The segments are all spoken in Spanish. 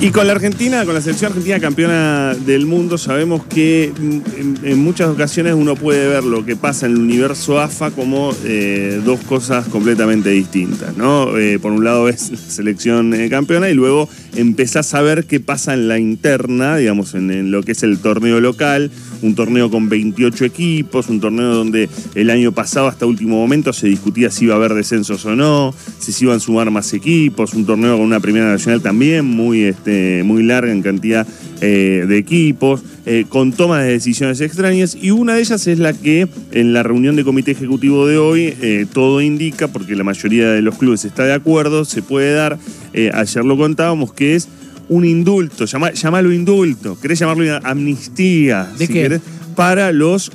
Y con la Argentina, con la selección argentina campeona del mundo, sabemos que mm, en, muchas ocasiones uno puede ver lo que pasa en el universo AFA como eh, dos cosas completamente distintas, ¿no? Eh, por un lado es la selección eh, campeona y luego empezás a ver qué pasa en la interna, digamos, en, en lo que es el torneo local, un torneo con 28 equipos, un torneo donde el año pasado hasta último momento se discutía si iba a haber descensos o no, si se iban a sumar más equipos, un torneo con una primera nacional también muy, este, muy larga en cantidad eh, de equipos, eh, con tomas de decisiones extrañas y una de ellas es la que en la reunión de comité ejecutivo de hoy eh, todo indica, porque la mayoría de los clubes está de acuerdo, se puede dar, ayer lo contábamos, que es un indulto, llama, llamalo indulto, querés llamarlo amnistía, ¿De si qué? querés, para los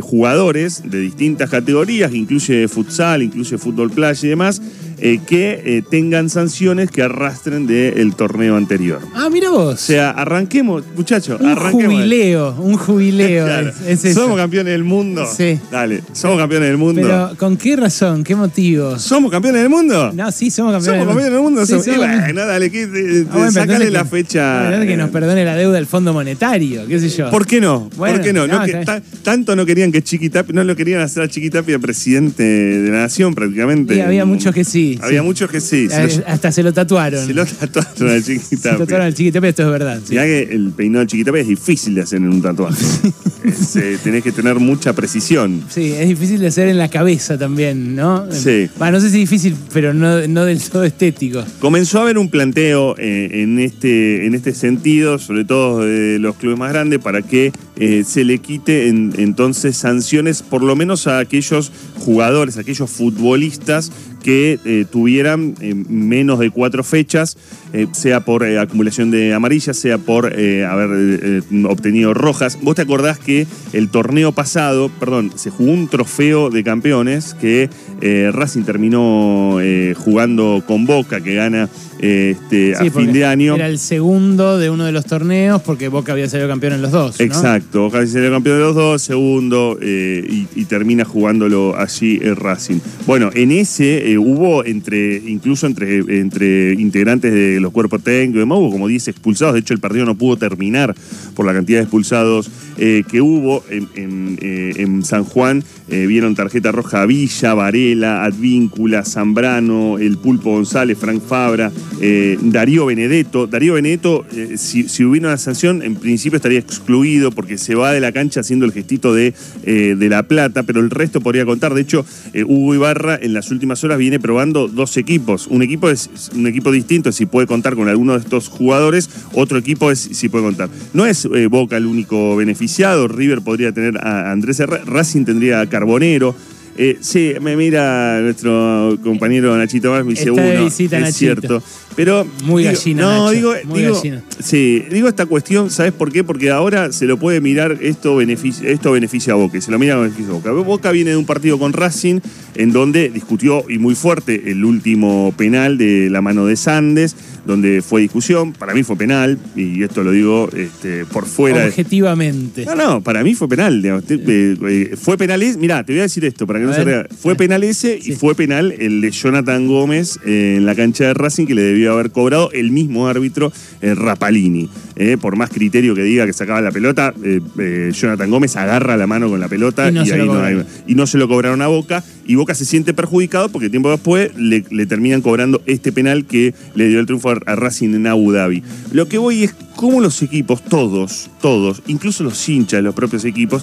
jugadores de distintas categorías, incluye futsal, incluye fútbol playa y demás, eh, que eh, tengan sanciones que arrastren del torneo anterior. Ah, mira vos. O sea, arranquemos, muchachos, un arranquemos. jubileo, un jubileo. Claro. es, es eso. ¿Somos campeones del mundo? Sí. Dale, ¿somos campeones del mundo? Pero, ¿con qué razón? ¿Qué motivos? ¿Somos campeones del mundo? No, sí, somos campeones. ¿Somos campeones del mundo? Sí, Somos- bueno, dale, que, eh, Ah, bueno, sacale la que- fecha. bueno, que nos perdone la deuda del Fondo Monetario, qué sé yo. ¿Por qué no? Bueno, ¿Por qué no? No no, que- está ta- tanto no querían que Chiquitapia, no lo querían hacer a Chiquitapia presidente de la nación prácticamente. Y había muchos que sí. Había sí. muchos que sí. Se Eh, Hasta se lo tatuaron. se lo tatuaron a Se lo Chiquitapia. tatuaron al chiquitapia, esto es verdad. sí. Mirá que el peinado de Chiquitapia es difícil de hacer en un tatuaje. Es, eh, tenés que tener mucha precisión. Sí, es difícil de hacer en la cabeza también, ¿no? Sí. Va, no sé si difícil, pero no, no del todo estético. Comenzó a haber un planteo eh, en, este, en este sentido, sobre todo de los clubes más grandes, para que eh, se le quite en- entonces sanciones, por lo menos a aquellos jugadores, a aquellos futbolistas que eh, tuvieran eh, menos de cuatro fechas, eh, sea por acumulación de amarillas, sea por haber obtenido rojas. ¿Vos te acordás que el torneo pasado, perdón, se jugó un trofeo de campeones que eh, Racing terminó eh, jugando con Boca, que gana este, a Sí, fin de año? Era el segundo de uno de los torneos porque Boca había salido campeón en los dos. ¿no? Exacto, Boca salió campeón de los dos, segundo, eh, y, y termina jugándolo allí el Racing. Bueno, en ese eh, hubo entre, incluso entre, entre integrantes de los cuerpos técnicos y demás, hubo como 10 expulsados. De hecho, el partido no pudo terminar por la cantidad de expulsados eh, que hubo en, en, en San Juan. Eh, vieron tarjeta roja Villa, Varela, Advíncula, Zambrano, el Pulpo González, Frank Fabra, eh, Darío Benedetto. Darío Benedetto, eh, si, hubiera una sanción, en principio estaría excluido porque se va de la cancha haciendo el gestito de, de la plata, pero el resto podría contar. De hecho, Hugo Ibarra en las últimas horas viene probando dos equipos. Un equipo es un equipo distinto, si puede contar con alguno de estos jugadores, otro equipo es si puede contar. No es Boca el único beneficiado, River podría tener a Andrés Racing tendría a Carbonero. Eh, sí, me mira nuestro compañero Nachito Más, me dice Está de uno, visita, es Nachito. cierto. Pero Muy digo- gallina, No, Nacho, digo, muy digo- gallina. sí, digo esta cuestión, ¿sabes por qué? Porque ahora se lo puede mirar esto beneficia, esto beneficia a Boca, y se lo mira a beneficia a Boca. Boca viene de un partido con Racing en donde discutió y muy fuerte el último penal de la mano de Sandes, donde fue discusión, para mí fue penal y esto lo digo este, por fuera de, Objetivamente. no, no, para mí fue penal. digamos. Te- eh, eh, fue penal. Mirá, te voy a decir esto para que no se. Fue penal ese Sí. y fue penal el de Jonathan Gómez eh, en la cancha de Racing que le debió haber cobrado el mismo árbitro eh, Rapalini. Eh, por más criterio que diga que sacaba la pelota, eh, Jonathan Gómez agarra la mano con la pelota Y no se ahí lo no cobraron. hay- y no se lo cobraron a Boca. Y Boca se siente perjudicado porque tiempo después le, le terminan cobrando este penal que le dio el triunfo a, a Racing en Abu Dhabi. Lo que voy es cómo los equipos, todos, todos, incluso los hinchas de los propios equipos,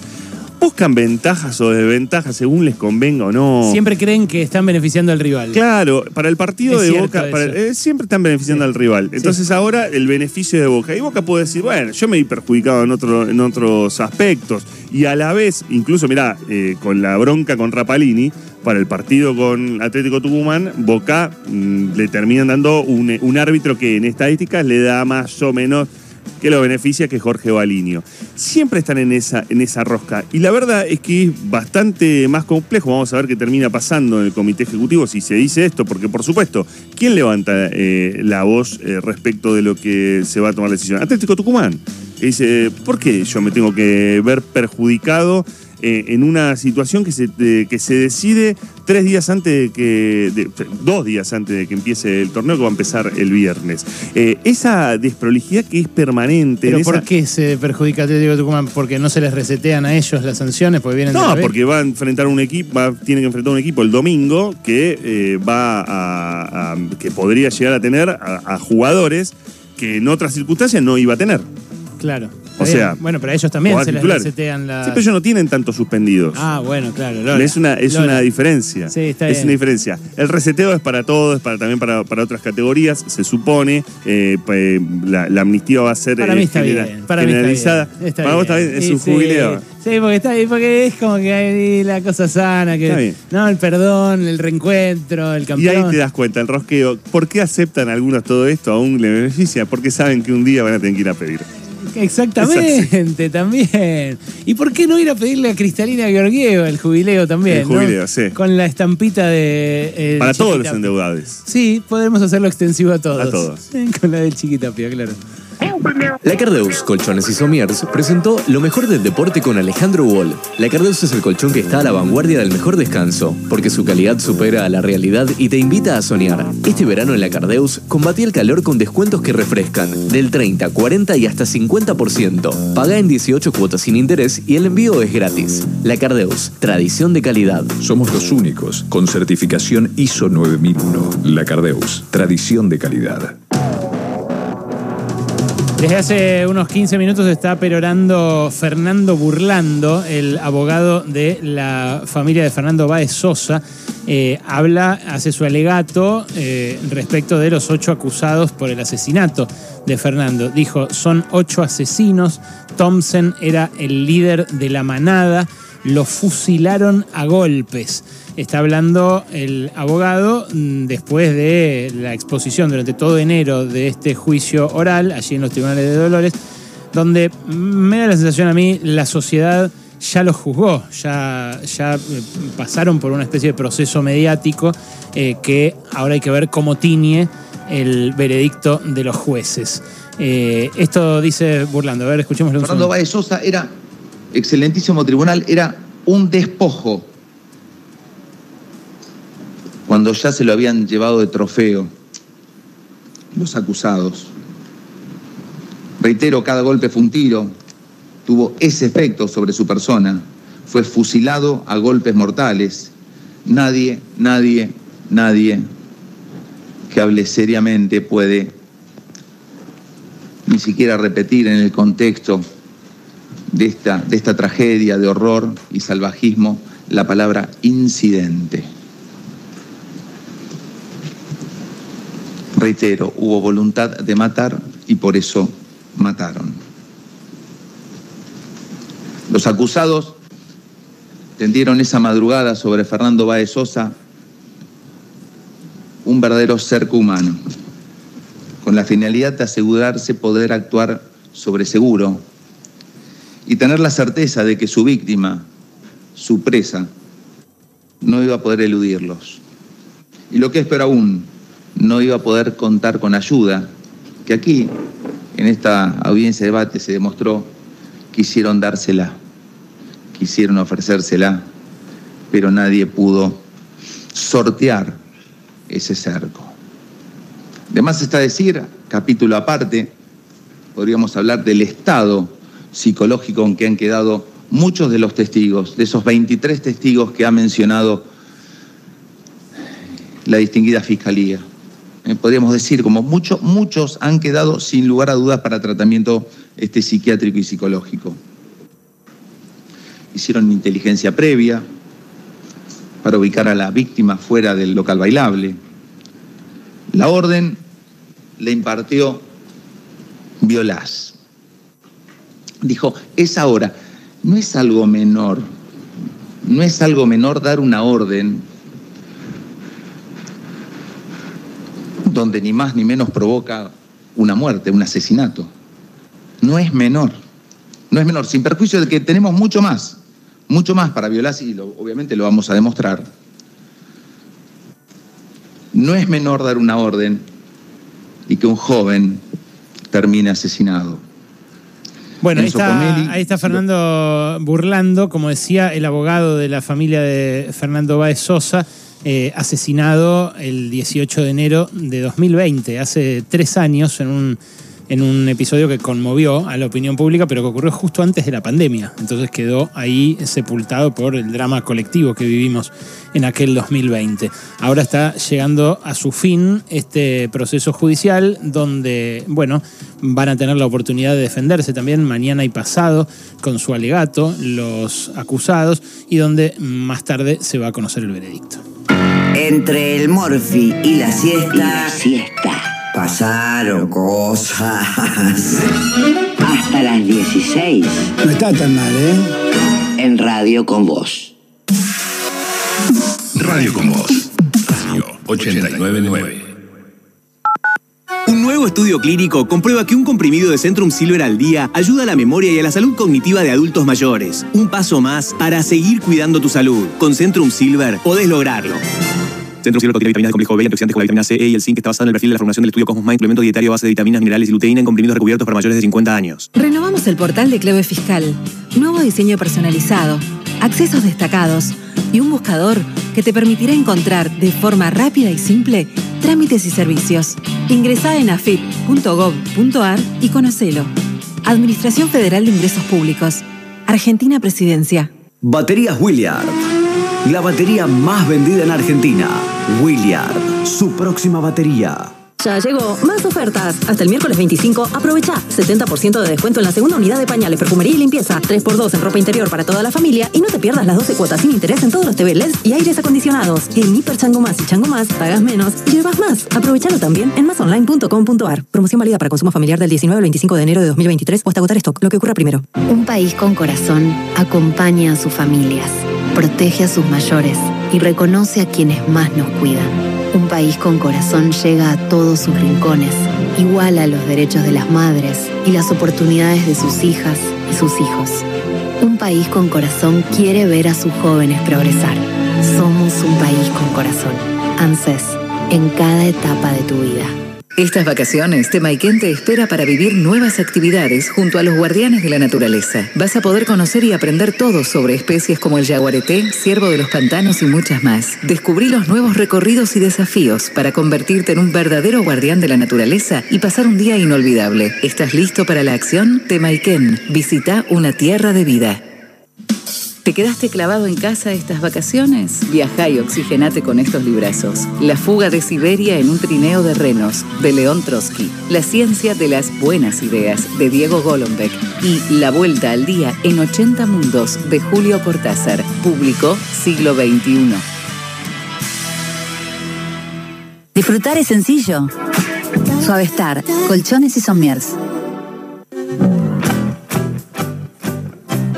buscan ventajas o desventajas según les convenga o no. Siempre creen que están beneficiando al rival. Claro, para el partido Es de Boca, para- eh, siempre están beneficiando Sí. al rival. Entonces ahora el beneficio de Boca. Y Boca puede decir, bueno, yo me vi perjudicado en, otro, en otros aspectos. Y a la vez, incluso, mirá, eh, con la bronca con Rapalini, para el partido con Atlético Tucumán, Boca mm, le terminan dando un, un árbitro que en estadísticas le da más o menos que lo beneficia que Jorge Balinio. Siempre están en esa, en esa rosca. Y la verdad es que es bastante más complejo. Vamos a ver qué termina pasando en el comité ejecutivo si se dice esto, porque por supuesto, ¿quién levanta eh, la voz eh, respecto de lo que se va a tomar la decisión? Atlético Tucumán. Dice, ¿por qué yo me tengo que ver perjudicado? Eh, en una situación que se, de- que se decide tres días antes de que, de- dos días antes de que empiece el torneo que va a empezar el viernes. Eh, esa desprolijidad que es permanente. ¿Pero por esa- qué se perjudica a Atlético Tucumán? ¿Porque no se les resetean a ellos las sanciones? ¿Porque vienen No, porque va a enfrentar un equipo, va, tiene que enfrentar un equipo el domingo que eh, va a, a- que podría llegar a tener a, a jugadores que en otras circunstancias no iba a tener. Claro. O Está sea, bien. Bueno, pero a ellos también se les resetean las... Sí, pero ellos no tienen tantos suspendidos. Ah, bueno, claro. Lola. es una, es Lola. una diferencia. Sí, está es bien. una diferencia. El reseteo es para todos, es para, también para, para otras categorías, se supone. Eh, la, la amnistía va a ser Para eh, mí está genera- bien. Para mí está bien. Está para vos está bien. bien, es Sí, un jubileo. Sí, porque, está, porque es como que hay la cosa sana. Que, Está bien. No, el perdón, el reencuentro, el Y campeón. ahí te das cuenta, el rosqueo. ¿Por qué aceptan algunos todo esto? Aún le beneficia. Porque saben que un día van a tener que ir a pedir. Exactamente, también. ¿Y por qué no ir a pedirle a Cristalina Georgieva el jubileo también? El ¿no? jubileo, sí. Con la estampita de. eh, Para todos los endeudados. Sí, podemos hacerlo extensivo a todos. A todos. Con la del Chiquitapia, claro. La Cardeus Colchones y Somiers presentó lo mejor del deporte con Alejandro Wall. La Cardeus es el colchón que está a la vanguardia del mejor descanso, porque su calidad supera a la realidad y te invita a soñar. Este verano en la Cardeus, combatí el calor con descuentos que refrescan, del 30, 40 y hasta 50%. Paga en 18 cuotas sin interés y el envío es gratis. La Cardeus, tradición de calidad. Somos los únicos con certificación ISO 9001. La Cardeus, tradición de calidad. Desde hace unos 15 minutos está perorando Fernando Burlando, el abogado de la familia de Fernando Báez Sosa. Eh, habla, hace su alegato eh, respecto de los ocho acusados por el asesinato de Fernando. Dijo, son ocho asesinos, Thompson era el líder de la manada, lo fusilaron a golpes. Está hablando el abogado mm, después de la exposición durante todo enero de este juicio oral, allí en los tribunales de Dolores, donde me da la sensación a mí la sociedad ya lo juzgó, ya, ya eh, pasaron por una especie de proceso mediático eh, que ahora hay que ver cómo tiñe el veredicto de los jueces. Eh, esto dice Burlando, a ver, escuchémoslo un Fernando Sosa era excelentísimo tribunal, era un despojo. Cuando ya se lo habían llevado de trofeo los acusados. Reitero, cada golpe fue un tiro, tuvo ese efecto sobre su persona, fue fusilado a golpes mortales. Nadie, nadie, nadie que hable seriamente puede ni siquiera repetir en el contexto de esta, de esta tragedia de horror y salvajismo la palabra incidente. Reitero, hubo voluntad de matar y por eso mataron. Los acusados tendieron esa madrugada sobre Fernando Báez Sosa un verdadero cerco humano, con la finalidad de asegurarse poder actuar sobre seguro y tener la certeza de que su víctima, su presa, no iba a poder eludirlos. Y lo que es peor aún, no iba a poder contar con ayuda, que aquí, en esta audiencia de debate, se demostró quisieron dársela, quisieron ofrecérsela, pero nadie pudo sortear ese cerco. De más está decir, capítulo aparte, podríamos hablar del estado psicológico en que han quedado muchos de los testigos, de esos 23 testigos que ha mencionado la distinguida fiscalía. Eh, podríamos decir, como muchos, muchos han quedado sin lugar a dudas para tratamiento este, psiquiátrico y psicológico. Hicieron inteligencia previa para ubicar a la víctima fuera del local bailable. La orden le impartió Violás. Dijo, es ahora, no es algo menor, no es algo menor dar una orden donde ni más ni menos provoca una muerte, un asesinato. No es menor, no es menor, sin perjuicio de que tenemos mucho más, mucho más para violar y lo- obviamente lo vamos a demostrar. No es menor dar una orden y que un joven termine asesinado. Bueno, ahí está Fernando Burlando, como decía, el abogado de la familia de Fernando Báez Sosa, eh, asesinado el 18 de enero de 2020, hace tres años, en un, en un episodio que conmovió a la opinión pública, pero que ocurrió justo antes de la pandemia. Entonces quedó ahí sepultado por el drama colectivo que vivimos en aquel 2020. Ahora está llegando a su fin este proceso judicial donde, bueno, van a tener la oportunidad de defenderse también mañana y pasado con su alegato los acusados y donde más tarde se va a conocer el veredicto. Entre el morfi y la siesta, siesta. Pasaron cosas. Hasta las 16 No está tan mal, ¿eh? en Radio con Vos. Radio con Voz. Radio 899. Un nuevo estudio clínico comprueba que un comprimido de Centrum Silver al día ayuda a la memoria y a la salud cognitiva de adultos mayores. Un paso más para seguir cuidando tu salud. Con Centrum Silver podés lograrlo. Centrum Silver contiene vitaminas de complejo B y antioxidantes con la vitamina C, E y el zinc que está basado en el perfil de la formulación del estudio Cosmos Mind, complemento dietario a base de vitaminas, minerales y luteína en comprimidos recubiertos para mayores de 50 años. Renovamos el portal de Clave Fiscal. Nuevo diseño personalizado, accesos destacados y un buscador que te permitirá encontrar de forma rápida y simple trámites y servicios. Ingresá en afip.gov.ar y conocelo. Administración Federal de Ingresos Públicos. Argentina Presidencia. Baterías Williard. La batería más vendida en Argentina. Williard. Su próxima batería. Ya llegó, más ofertas. Hasta el miércoles 25, aprovecha 70% de descuento en la segunda unidad de pañales, perfumería y limpieza, 3x2 en ropa interior para toda la familia y no te pierdas las 12 cuotas sin interés en todos los TV LEDs y aires acondicionados. En Hiper Chango Más y Chango Más pagas menos y llevas más. Aprovechalo también en masonline.com.ar. Promoción válida para consumo familiar del 19 al 25 de enero de 2023 o hasta agotar stock, lo que ocurra primero. Un país con corazón acompaña a sus familias, protege a sus mayores y reconoce a quienes más nos cuidan. Un país con corazón llega a todos sus rincones, iguala los derechos de las madres y las oportunidades de sus hijas y sus hijos. Un país con corazón quiere ver a sus jóvenes progresar. Somos un país con corazón. ANSES, en cada etapa de tu vida. Estas vacaciones, Temaiken te espera para vivir nuevas actividades junto a los guardianes de la naturaleza. Vas a poder conocer y aprender todo sobre especies como el jaguareté, ciervo de los pantanos y muchas más. Descubrí los nuevos recorridos y desafíos para convertirte en un verdadero guardián de la naturaleza y pasar un día inolvidable. ¿Estás listo para la acción? Temaiken. Visita una tierra de vida. ¿Te quedaste clavado en casa estas vacaciones? Viaja y oxigenate con estos librazos. La fuga de Siberia en un trineo de renos, de León Trotsky. La ciencia de las buenas ideas, de Diego Golombek. Y La vuelta al día en 80 mundos, de Julio Cortázar. Público, siglo XXI. Disfrutar es sencillo. Suavestar, colchones y somiers.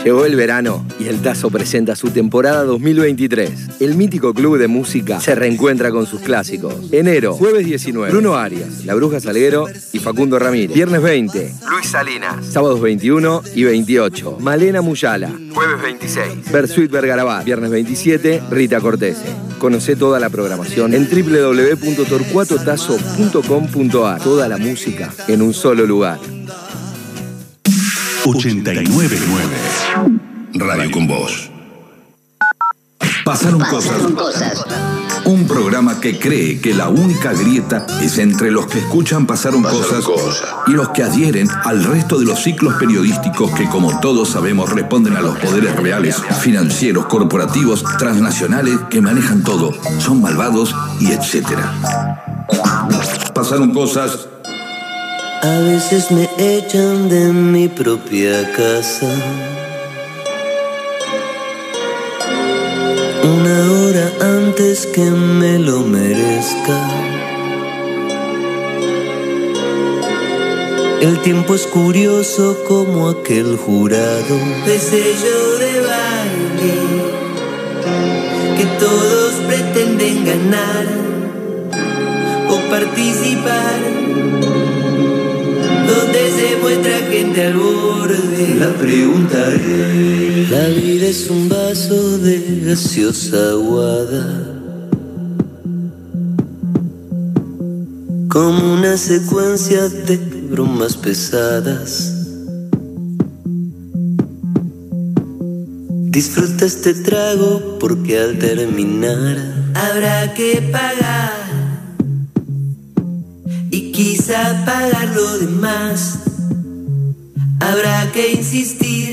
Llegó el verano y el Tazo presenta su temporada 2023. El mítico club de música se reencuentra con sus clásicos. Enero, jueves 19, Bruno Arias, La Bruja Salguero y Facundo Ramírez. Viernes 20, Luis Salinas. Sábados 21 y 28, Malena Muyala. Jueves 26, Bersuit Vergarabat. Viernes 27, Rita Cortese. Conoce toda la programación en www.torcuatotazo.com.ar. Toda la música en un solo lugar. 899 Radio con Voz. Pasaron cosas. Un programa que cree que la única grieta es entre los que escuchan Pasaron, cosas, y los que adhieren al resto de los ciclos periodísticos que, como todos sabemos, responden a los poderes reales, financieros, corporativos, transnacionales que manejan todo, son malvados y etcétera. Pasaron cosas A veces me echan de mi propia casa. Una hora antes que me lo merezca. El tiempo es curioso como aquel jurado. De sello de baile que todos pretenden ganar o participar donde se muestra gente al borde. La pregunta es: La vida es un vaso de gaseosa aguada. Como una secuencia de bromas pesadas. Disfruta este trago porque al terminar habrá que pagar quizá pagar lo demás. Habrá que insistir